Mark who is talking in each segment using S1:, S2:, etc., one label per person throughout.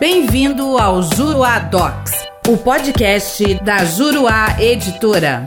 S1: Bem-vindo ao Juruá Docs, o podcast da Juruá Editora.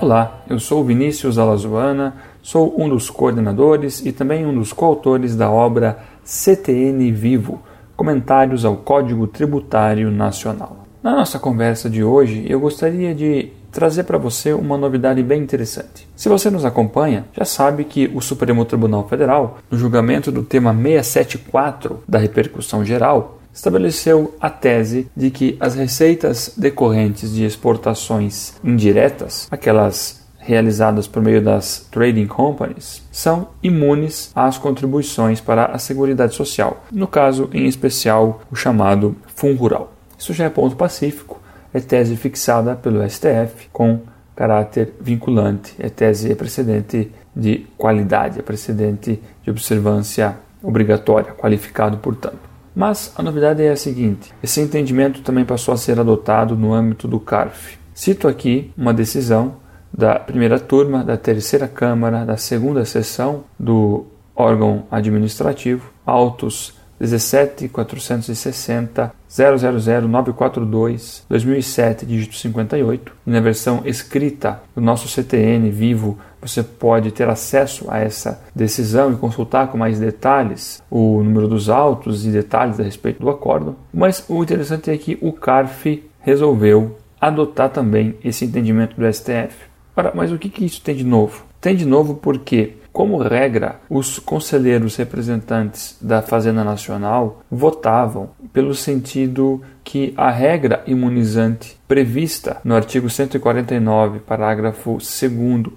S2: Olá, eu sou Vinícius Alazoana, sou um dos coordenadores e também um dos coautores da obra CTN Vivo Comentários ao Código Tributário Nacional. Na nossa conversa de hoje, eu gostaria de trazer para você uma novidade bem interessante. Se você nos acompanha, já sabe que o Supremo Tribunal Federal, no julgamento do tema 674 da repercussão geral, estabeleceu a tese de que as receitas decorrentes de exportações indiretas, aquelas realizadas por meio das trading companies, são imunes às contribuições para a Seguridade Social, no caso em especial o chamado Fundo Rural. Isso já é ponto pacífico é tese fixada pelo STF com caráter vinculante, é tese é precedente de qualidade, é precedente de observância obrigatória, qualificado, portanto. Mas a novidade é a seguinte: esse entendimento também passou a ser adotado no âmbito do CARF. Cito aqui uma decisão da primeira turma da terceira Câmara da segunda sessão do órgão administrativo, autos 17 460 000 942 2007 dígito 58 e na versão escrita do nosso CTN vivo você pode ter acesso a essa decisão e consultar com mais detalhes o número dos autos e detalhes a respeito do acordo. Mas o interessante é que o CARF resolveu adotar também esse entendimento do STF Ora, mas o que, que isso tem de novo? Tem de novo porque como regra, os conselheiros representantes da Fazenda Nacional votavam pelo sentido que a regra imunizante prevista no artigo 149, parágrafo 2,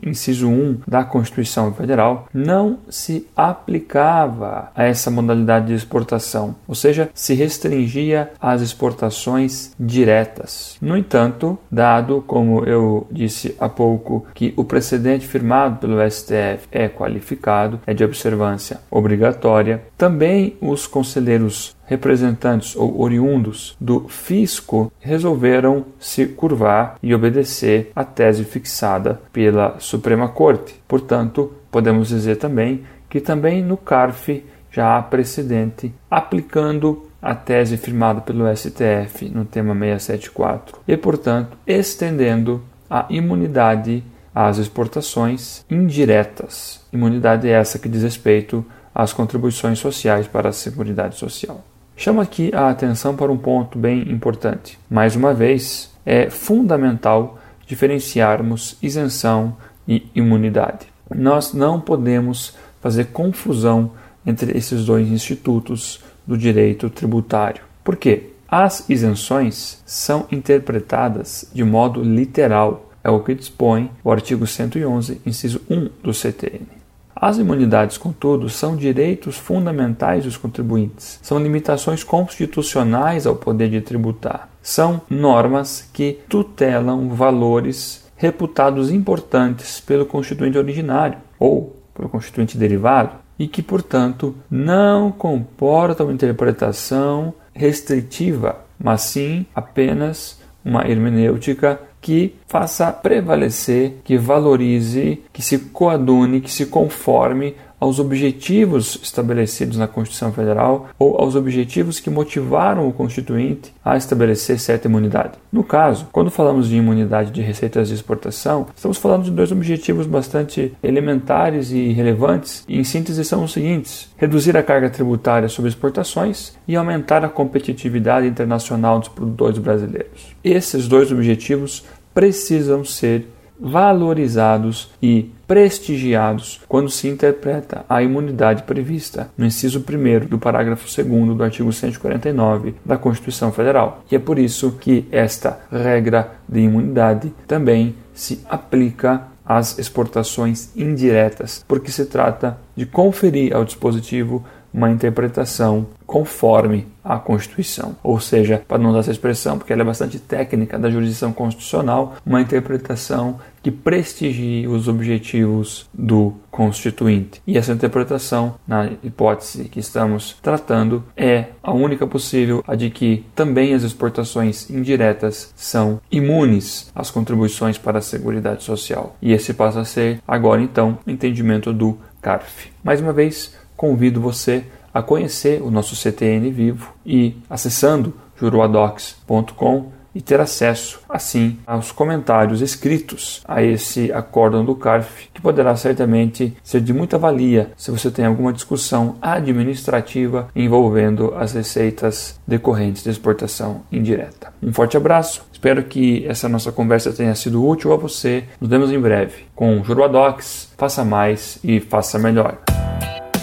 S2: inciso 1 da Constituição Federal, não se aplicava a essa modalidade de exportação, ou seja, se restringia às exportações diretas. No entanto, dado, como eu disse há pouco, que o precedente firmado pelo STF é qualificado, é de observância obrigatória, também os conselheiros representantes ou oriundos do fisco resolveram se curvar e obedecer à tese fixada pela Suprema Corte. Portanto, podemos dizer também que também no CARF já há precedente aplicando a tese firmada pelo STF no tema 674 e, portanto, estendendo a imunidade às exportações indiretas. Imunidade essa que diz respeito às contribuições sociais para a Seguridade Social. Chamo aqui a atenção para um ponto bem importante. Mais uma vez, é fundamental diferenciarmos isenção e imunidade. Nós não podemos fazer confusão entre esses dois institutos do direito tributário. Por quê? As isenções são interpretadas de modo literal, é o que dispõe o artigo 111, inciso 1 do CTN. As imunidades, contudo, são direitos fundamentais dos contribuintes, são limitações constitucionais ao poder de tributar, são normas que tutelam valores reputados importantes pelo constituinte originário ou pelo constituinte derivado e que, portanto, não comportam interpretação restritiva, mas sim apenas uma hermenêutica que faça prevalecer, que valorize, que se coadune, que se conforme aos objetivos estabelecidos na Constituição Federal ou aos objetivos que motivaram o Constituinte a estabelecer certa imunidade. No caso, quando falamos de imunidade de receitas de exportação, estamos falando de dois objetivos bastante elementares e relevantes, e em síntese são os seguintes: reduzir a carga tributária sobre exportações e aumentar a competitividade internacional dos produtores brasileiros. Esses dois objetivos precisam ser valorizados e prestigiados quando se interpreta a imunidade prevista no inciso 1 do parágrafo 2 do artigo 149 da Constituição Federal. E é por isso que esta regra de imunidade também se aplica às exportações indiretas, porque se trata de conferir ao dispositivo uma interpretação conforme à Constituição. Ou seja, para não usar essa expressão, porque ela é bastante técnica da jurisdição constitucional, uma interpretação que prestigie os objetivos do Constituinte. E essa interpretação, na hipótese que estamos tratando, é a única possível, a de que também as exportações indiretas são imunes às contribuições para a Seguridade Social. E esse passa a ser, agora então, o entendimento do CARF. Mais uma vez, convido você a conhecer o nosso CTN vivo e acessando juruadocs.com e ter acesso, assim, aos comentários escritos a esse acórdão do CARF, que poderá certamente ser de muita valia se você tem alguma discussão administrativa envolvendo as receitas decorrentes de exportação indireta. Um forte abraço, espero que essa nossa conversa tenha sido útil a você. Nos vemos em breve com Juruadox. Faça mais e faça melhor.